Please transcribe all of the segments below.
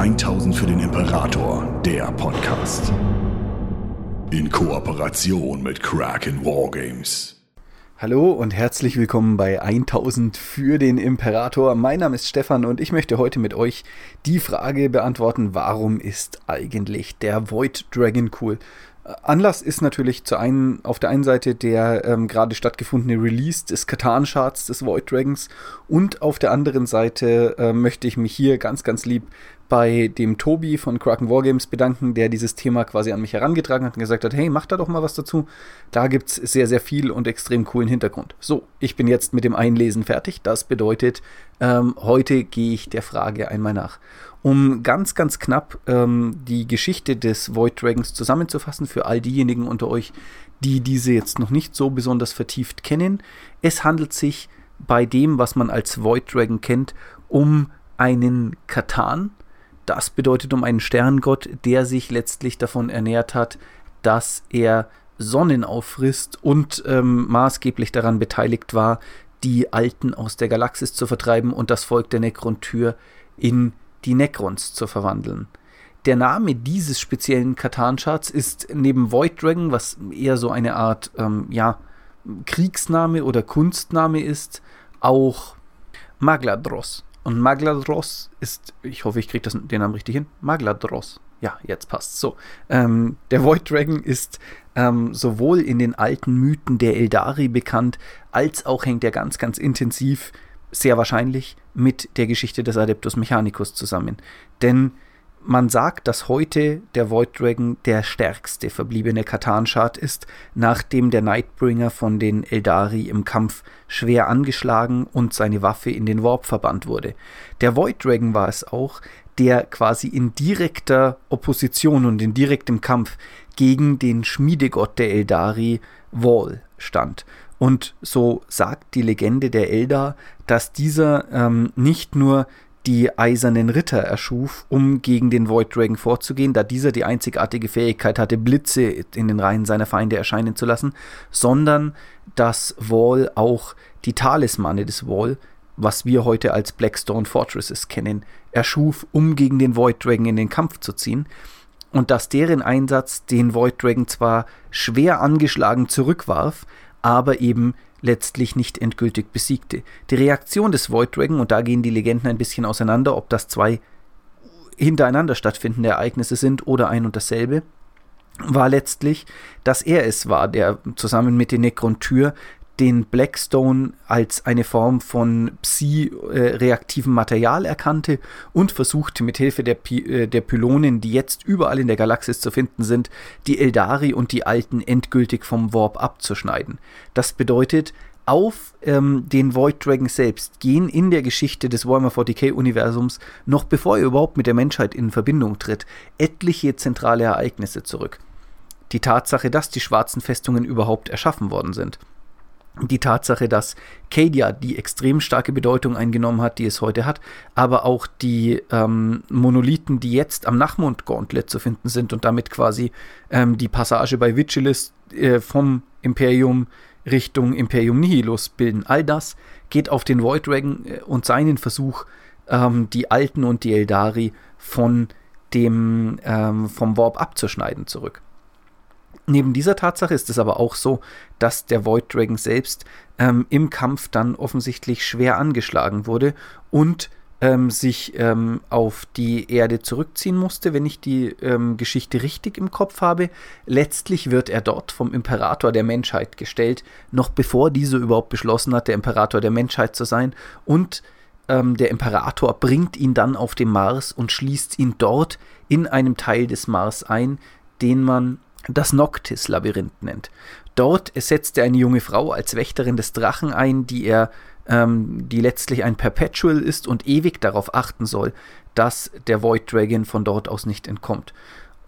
1000 für den Imperator, der Podcast. In Kooperation mit Kraken Wargames. Hallo und herzlich willkommen bei 1000 für den Imperator. Mein Name ist Stefan und ich möchte heute mit euch die Frage beantworten, warum ist eigentlich der Void Dragon cool? Anlass ist natürlich zu einen, auf der einen Seite der ähm, gerade stattgefundene Release des Katan-Charts des Void Dragons und auf der anderen Seite äh, möchte ich mich hier ganz, ganz lieb bei dem Tobi von Kraken Wargames bedanken, der dieses Thema quasi an mich herangetragen hat und gesagt hat, hey, mach da doch mal was dazu. Da gibt es sehr, sehr viel und extrem coolen Hintergrund. So, ich bin jetzt mit dem Einlesen fertig. Das bedeutet, ähm, heute gehe ich der Frage einmal nach. Um ganz, ganz knapp ähm, die Geschichte des Void Dragons zusammenzufassen für all diejenigen unter euch, die diese jetzt noch nicht so besonders vertieft kennen. Es handelt sich bei dem, was man als Void Dragon kennt, um einen Katan, das bedeutet um einen Sterngott, der sich letztlich davon ernährt hat, dass er Sonnen auffrisst und ähm, maßgeblich daran beteiligt war, die Alten aus der Galaxis zu vertreiben und das Volk der Necron-Tür in die Necrons zu verwandeln. Der Name dieses speziellen Katan-Charts ist neben Void Dragon, was eher so eine Art ähm, ja, Kriegsname oder Kunstname ist, auch Magladros. Und Magladros ist, ich hoffe, ich kriege den Namen richtig hin, Magladros. Ja, jetzt passt so. Ähm, der Void Dragon ist ähm, sowohl in den alten Mythen der Eldari bekannt, als auch hängt er ganz, ganz intensiv, sehr wahrscheinlich, mit der Geschichte des Adeptus Mechanicus zusammen. Denn man sagt, dass heute der Void Dragon der stärkste verbliebene Katan-Schad ist, nachdem der Nightbringer von den Eldari im Kampf schwer angeschlagen und seine Waffe in den Warp verbannt wurde. Der Void Dragon war es auch, der quasi in direkter Opposition und in direktem Kampf gegen den Schmiedegott der Eldari, Wall, stand. Und so sagt die Legende der Eldar, dass dieser ähm, nicht nur die eisernen Ritter erschuf, um gegen den Void Dragon vorzugehen, da dieser die einzigartige Fähigkeit hatte, Blitze in den Reihen seiner Feinde erscheinen zu lassen, sondern dass Wall auch die Talismane des Wall, was wir heute als Blackstone Fortresses kennen, erschuf, um gegen den Void Dragon in den Kampf zu ziehen. Und dass deren Einsatz den Void Dragon zwar schwer angeschlagen zurückwarf, aber eben letztlich nicht endgültig besiegte. Die Reaktion des Void Dragon, und da gehen die Legenden ein bisschen auseinander, ob das zwei hintereinander stattfindende Ereignisse sind oder ein und dasselbe, war letztlich, dass er es war, der zusammen mit den Necron-Tür den Blackstone als eine Form von psi-reaktivem Material erkannte und versuchte mit Hilfe der, äh, der Pylonen, die jetzt überall in der Galaxis zu finden sind, die Eldari und die Alten endgültig vom Warp abzuschneiden. Das bedeutet, auf ähm, den Void Dragon selbst gehen in der Geschichte des Warhammer 40k-Universums, noch bevor er überhaupt mit der Menschheit in Verbindung tritt, etliche zentrale Ereignisse zurück. Die Tatsache, dass die schwarzen Festungen überhaupt erschaffen worden sind die Tatsache, dass Cadia die extrem starke Bedeutung eingenommen hat, die es heute hat, aber auch die ähm, Monolithen, die jetzt am Nachmond-Gauntlet zu finden sind und damit quasi ähm, die Passage bei Vigilis äh, vom Imperium Richtung Imperium Nihilus bilden. All das geht auf den Void Dragon äh, und seinen Versuch, ähm, die Alten und die Eldari von dem, ähm, vom Warp abzuschneiden zurück. Neben dieser Tatsache ist es aber auch so, dass der Void Dragon selbst ähm, im Kampf dann offensichtlich schwer angeschlagen wurde und ähm, sich ähm, auf die Erde zurückziehen musste, wenn ich die ähm, Geschichte richtig im Kopf habe. Letztlich wird er dort vom Imperator der Menschheit gestellt, noch bevor dieser überhaupt beschlossen hat, der Imperator der Menschheit zu sein. Und ähm, der Imperator bringt ihn dann auf den Mars und schließt ihn dort in einem Teil des Mars ein, den man das Noctis-Labyrinth nennt. Dort setzt er eine junge Frau als Wächterin des Drachen ein, die er, ähm, die letztlich ein Perpetual ist und ewig darauf achten soll, dass der Void Dragon von dort aus nicht entkommt.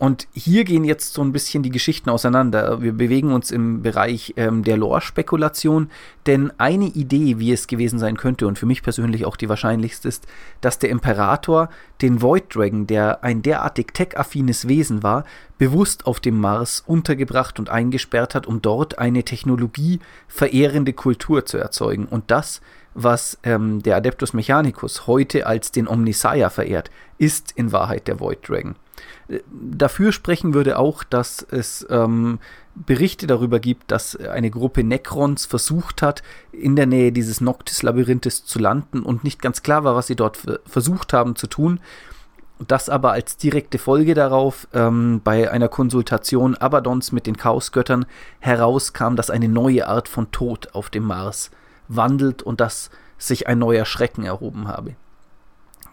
Und hier gehen jetzt so ein bisschen die Geschichten auseinander. Wir bewegen uns im Bereich ähm, der Lore-Spekulation, denn eine Idee, wie es gewesen sein könnte und für mich persönlich auch die wahrscheinlichste ist, dass der Imperator den Void Dragon, der ein derartig tech-affines Wesen war, bewusst auf dem Mars untergebracht und eingesperrt hat, um dort eine technologieverehrende Kultur zu erzeugen. Und das was ähm, der Adeptus Mechanicus heute als den Omnissiah verehrt, ist in Wahrheit der Void Dragon. Dafür sprechen würde auch, dass es ähm, Berichte darüber gibt, dass eine Gruppe Necrons versucht hat, in der Nähe dieses Noctis-Labyrinthes zu landen und nicht ganz klar war, was sie dort versucht haben zu tun. Das aber als direkte Folge darauf ähm, bei einer Konsultation Abadons mit den Chaosgöttern herauskam, dass eine neue Art von Tod auf dem Mars wandelt und dass sich ein neuer Schrecken erhoben habe.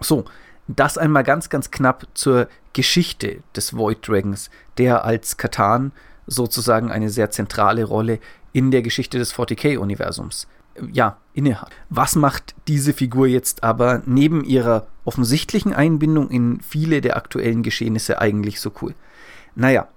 So, das einmal ganz, ganz knapp zur Geschichte des Void Dragons, der als Katan sozusagen eine sehr zentrale Rolle in der Geschichte des 40k-Universums ja, innehat. Was macht diese Figur jetzt aber neben ihrer offensichtlichen Einbindung in viele der aktuellen Geschehnisse eigentlich so cool? Naja,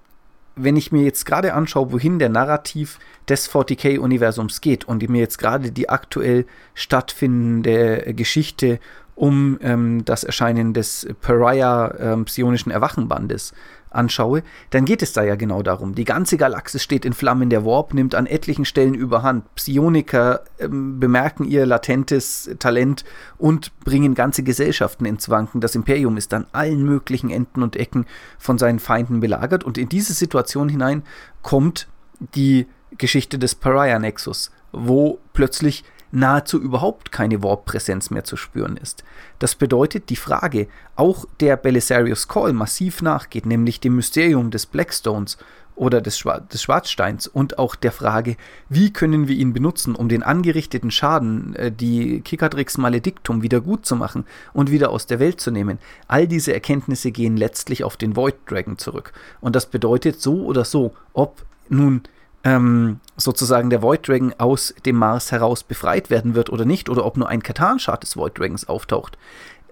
wenn ich mir jetzt gerade anschaue, wohin der Narrativ des 40k-Universums geht und mir jetzt gerade die aktuell stattfindende Geschichte um ähm, das Erscheinen des Pariah ähm, Erwachenbandes anschaue, dann geht es da ja genau darum. Die ganze Galaxis steht in Flammen, der Warp nimmt an etlichen Stellen überhand. Psioniker ähm, bemerken ihr latentes Talent und bringen ganze Gesellschaften ins Wanken. Das Imperium ist an allen möglichen Enden und Ecken von seinen Feinden belagert und in diese Situation hinein kommt die Geschichte des Pariah-Nexus, wo plötzlich nahezu überhaupt keine Warp-Präsenz mehr zu spüren ist. Das bedeutet, die Frage auch der Belisarius Call massiv nachgeht, nämlich dem Mysterium des Blackstones oder des, Schwar des Schwarzsteins und auch der Frage, wie können wir ihn benutzen, um den angerichteten Schaden, äh, die Kikadrix Malediktum wieder gut zu machen und wieder aus der Welt zu nehmen. All diese Erkenntnisse gehen letztlich auf den Void Dragon zurück. Und das bedeutet so oder so, ob nun ähm, sozusagen der Void Dragon aus dem Mars heraus befreit werden wird oder nicht, oder ob nur ein Katan-Chart des Void Dragons auftaucht.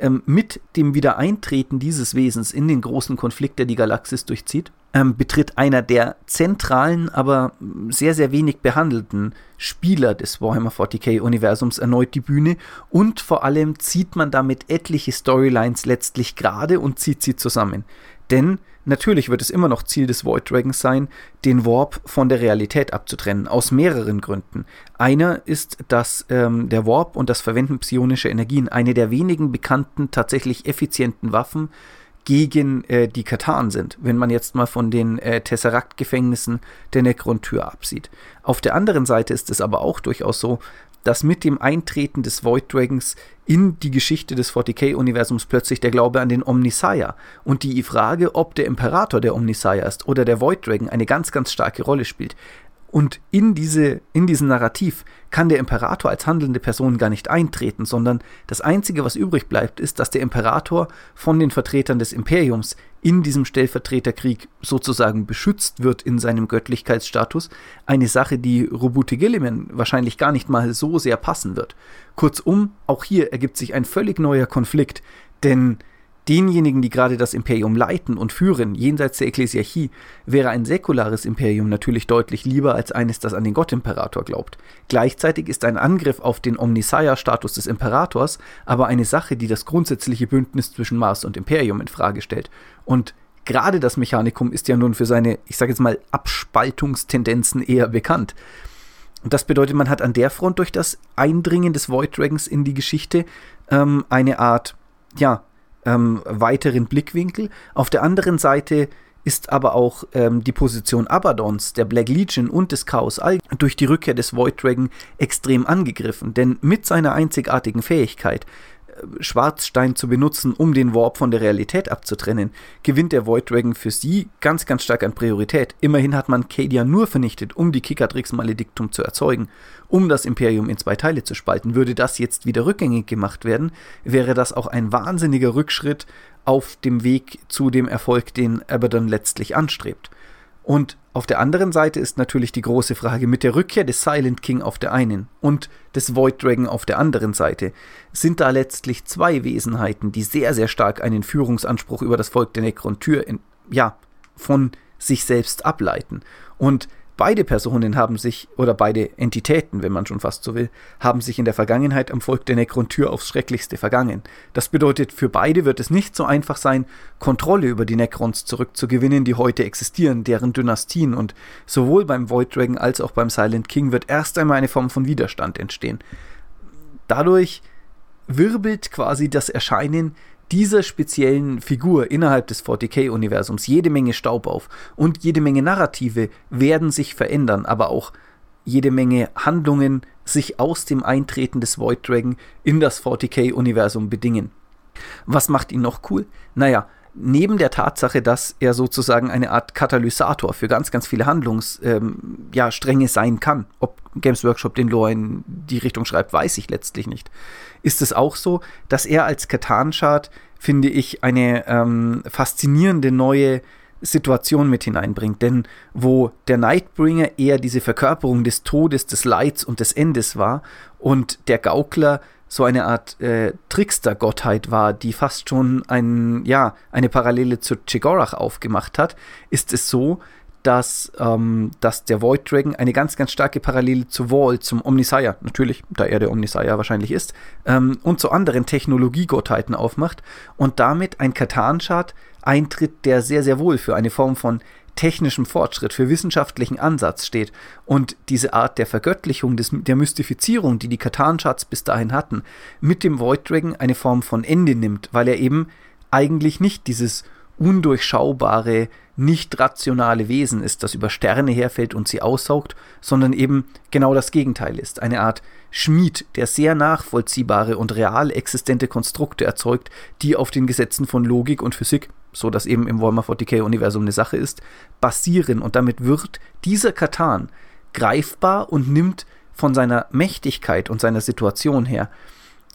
Ähm, mit dem Wiedereintreten dieses Wesens in den großen Konflikt, der die Galaxis durchzieht, ähm, betritt einer der zentralen, aber sehr, sehr wenig behandelten Spieler des Warhammer 40k-Universums erneut die Bühne und vor allem zieht man damit etliche Storylines letztlich gerade und zieht sie zusammen. Denn natürlich wird es immer noch Ziel des Void Dragons sein, den Warp von der Realität abzutrennen, aus mehreren Gründen. Einer ist, dass ähm, der Warp und das Verwenden psionischer Energien eine der wenigen bekannten, tatsächlich effizienten Waffen gegen äh, die Katan sind, wenn man jetzt mal von den äh, Tesseract-Gefängnissen der Necron-Tür absieht. Auf der anderen Seite ist es aber auch durchaus so, dass mit dem Eintreten des Void Dragons in die Geschichte des 40k-Universums plötzlich der Glaube an den Omnissiah und die Frage, ob der Imperator der Omnissiah ist oder der Void Dragon, eine ganz, ganz starke Rolle spielt. Und in, diese, in diesem Narrativ kann der Imperator als handelnde Person gar nicht eintreten, sondern das Einzige, was übrig bleibt, ist, dass der Imperator von den Vertretern des Imperiums in diesem Stellvertreterkrieg sozusagen beschützt wird in seinem Göttlichkeitsstatus. Eine Sache, die Robute Gilliman wahrscheinlich gar nicht mal so sehr passen wird. Kurzum, auch hier ergibt sich ein völlig neuer Konflikt, denn denjenigen, die gerade das Imperium leiten und führen, jenseits der Ekklesiarchie, wäre ein säkulares Imperium natürlich deutlich lieber als eines, das an den Gottimperator glaubt. Gleichzeitig ist ein Angriff auf den Omnissiah-Status des Imperators aber eine Sache, die das grundsätzliche Bündnis zwischen Mars und Imperium in Frage stellt. Und gerade das Mechanikum ist ja nun für seine, ich sage jetzt mal, Abspaltungstendenzen eher bekannt. Und das bedeutet, man hat an der Front durch das Eindringen des Void Dragons in die Geschichte ähm, eine Art, ja, ähm, weiteren Blickwinkel. Auf der anderen Seite ist aber auch ähm, die Position Abadons, der Black Legion und des Chaos All durch die Rückkehr des Void Dragon extrem angegriffen. Denn mit seiner einzigartigen Fähigkeit Schwarzstein zu benutzen, um den Warp von der Realität abzutrennen, gewinnt der Void Dragon für sie ganz, ganz stark an Priorität. Immerhin hat man Cadia nur vernichtet, um die Kikadrix Malediktum zu erzeugen, um das Imperium in zwei Teile zu spalten. Würde das jetzt wieder rückgängig gemacht werden, wäre das auch ein wahnsinniger Rückschritt auf dem Weg zu dem Erfolg, den Abaddon letztlich anstrebt. Und auf der anderen Seite ist natürlich die große Frage mit der Rückkehr des Silent King auf der einen und des Void Dragon auf der anderen Seite. Sind da letztlich zwei Wesenheiten, die sehr, sehr stark einen Führungsanspruch über das Volk der Necron Tür ja, von sich selbst ableiten. Und Beide Personen haben sich, oder beide Entitäten, wenn man schon fast so will, haben sich in der Vergangenheit am Volk der Necron-Tür aufs Schrecklichste vergangen. Das bedeutet, für beide wird es nicht so einfach sein, Kontrolle über die Necrons zurückzugewinnen, die heute existieren, deren Dynastien und sowohl beim Void Dragon als auch beim Silent King wird erst einmal eine Form von Widerstand entstehen. Dadurch wirbelt quasi das Erscheinen dieser speziellen Figur innerhalb des 40k-Universums jede Menge Staub auf und jede Menge Narrative werden sich verändern, aber auch jede Menge Handlungen sich aus dem Eintreten des Void Dragon in das 40k-Universum bedingen. Was macht ihn noch cool? Naja, neben der Tatsache, dass er sozusagen eine Art Katalysator für ganz, ganz viele Handlungsstränge ähm, ja, sein kann. Ob Games Workshop den Lore in die Richtung schreibt, weiß ich letztlich nicht. Ist es auch so, dass er als Katan-Chart, finde ich, eine ähm, faszinierende neue Situation mit hineinbringt. Denn wo der Nightbringer eher diese Verkörperung des Todes, des Leids und des Endes war und der Gaukler so eine Art äh, Trickster-Gottheit war, die fast schon ein, ja, eine Parallele zu Chigorach aufgemacht hat, ist es so, dass, ähm, dass der Void Dragon eine ganz, ganz starke Parallele zu Wall, zum Omnisire, natürlich, da er der Omnisire wahrscheinlich ist, ähm, und zu anderen Technologiegottheiten aufmacht und damit ein Katan-Chart eintritt, der sehr, sehr wohl für eine Form von technischem Fortschritt, für wissenschaftlichen Ansatz steht. Und diese Art der Vergöttlichung, des, der Mystifizierung, die die Katan-Charts bis dahin hatten, mit dem Void Dragon eine Form von Ende nimmt, weil er eben eigentlich nicht dieses undurchschaubare, nicht rationale Wesen ist, das über Sterne herfällt und sie aussaugt, sondern eben genau das Gegenteil ist. Eine Art Schmied, der sehr nachvollziehbare und real existente Konstrukte erzeugt, die auf den Gesetzen von Logik und Physik so dass eben im Warhammer 40k-Universum eine Sache ist, basieren. Und damit wird dieser Katan greifbar und nimmt von seiner Mächtigkeit und seiner Situation her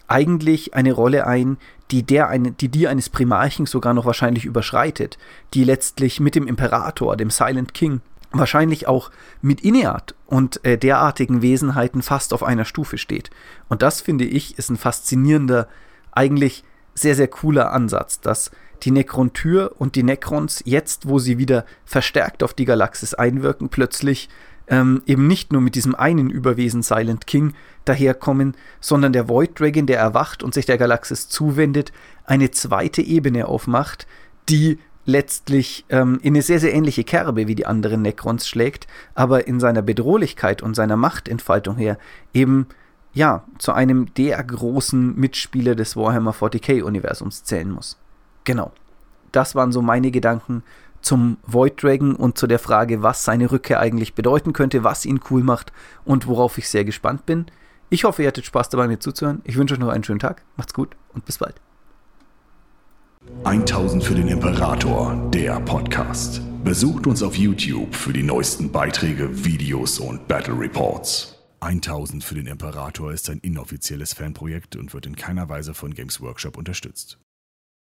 eigentlich eine Rolle ein, die, der eine, die die eines Primarchen sogar noch wahrscheinlich überschreitet, die letztlich mit dem Imperator, dem Silent King, wahrscheinlich auch mit Ineat und äh, derartigen Wesenheiten fast auf einer Stufe steht. Und das finde ich ist ein faszinierender, eigentlich sehr, sehr cooler Ansatz, dass die Necron-Tür und die Necrons jetzt, wo sie wieder verstärkt auf die Galaxis einwirken, plötzlich ähm, eben nicht nur mit diesem einen Überwesen Silent King daherkommen, sondern der Void Dragon, der erwacht und sich der Galaxis zuwendet, eine zweite Ebene aufmacht, die letztlich ähm, in eine sehr, sehr ähnliche Kerbe wie die anderen Necrons schlägt, aber in seiner Bedrohlichkeit und seiner Machtentfaltung her eben ja zu einem der großen Mitspieler des Warhammer 40k-Universums zählen muss. Genau. Das waren so meine Gedanken zum Void Dragon und zu der Frage, was seine Rückkehr eigentlich bedeuten könnte, was ihn cool macht und worauf ich sehr gespannt bin. Ich hoffe, ihr hattet Spaß dabei, mir zuzuhören. Ich wünsche euch noch einen schönen Tag. Macht's gut und bis bald. 1000 für den Imperator, der Podcast. Besucht uns auf YouTube für die neuesten Beiträge, Videos und Battle Reports. 1000 für den Imperator ist ein inoffizielles Fanprojekt und wird in keiner Weise von Games Workshop unterstützt.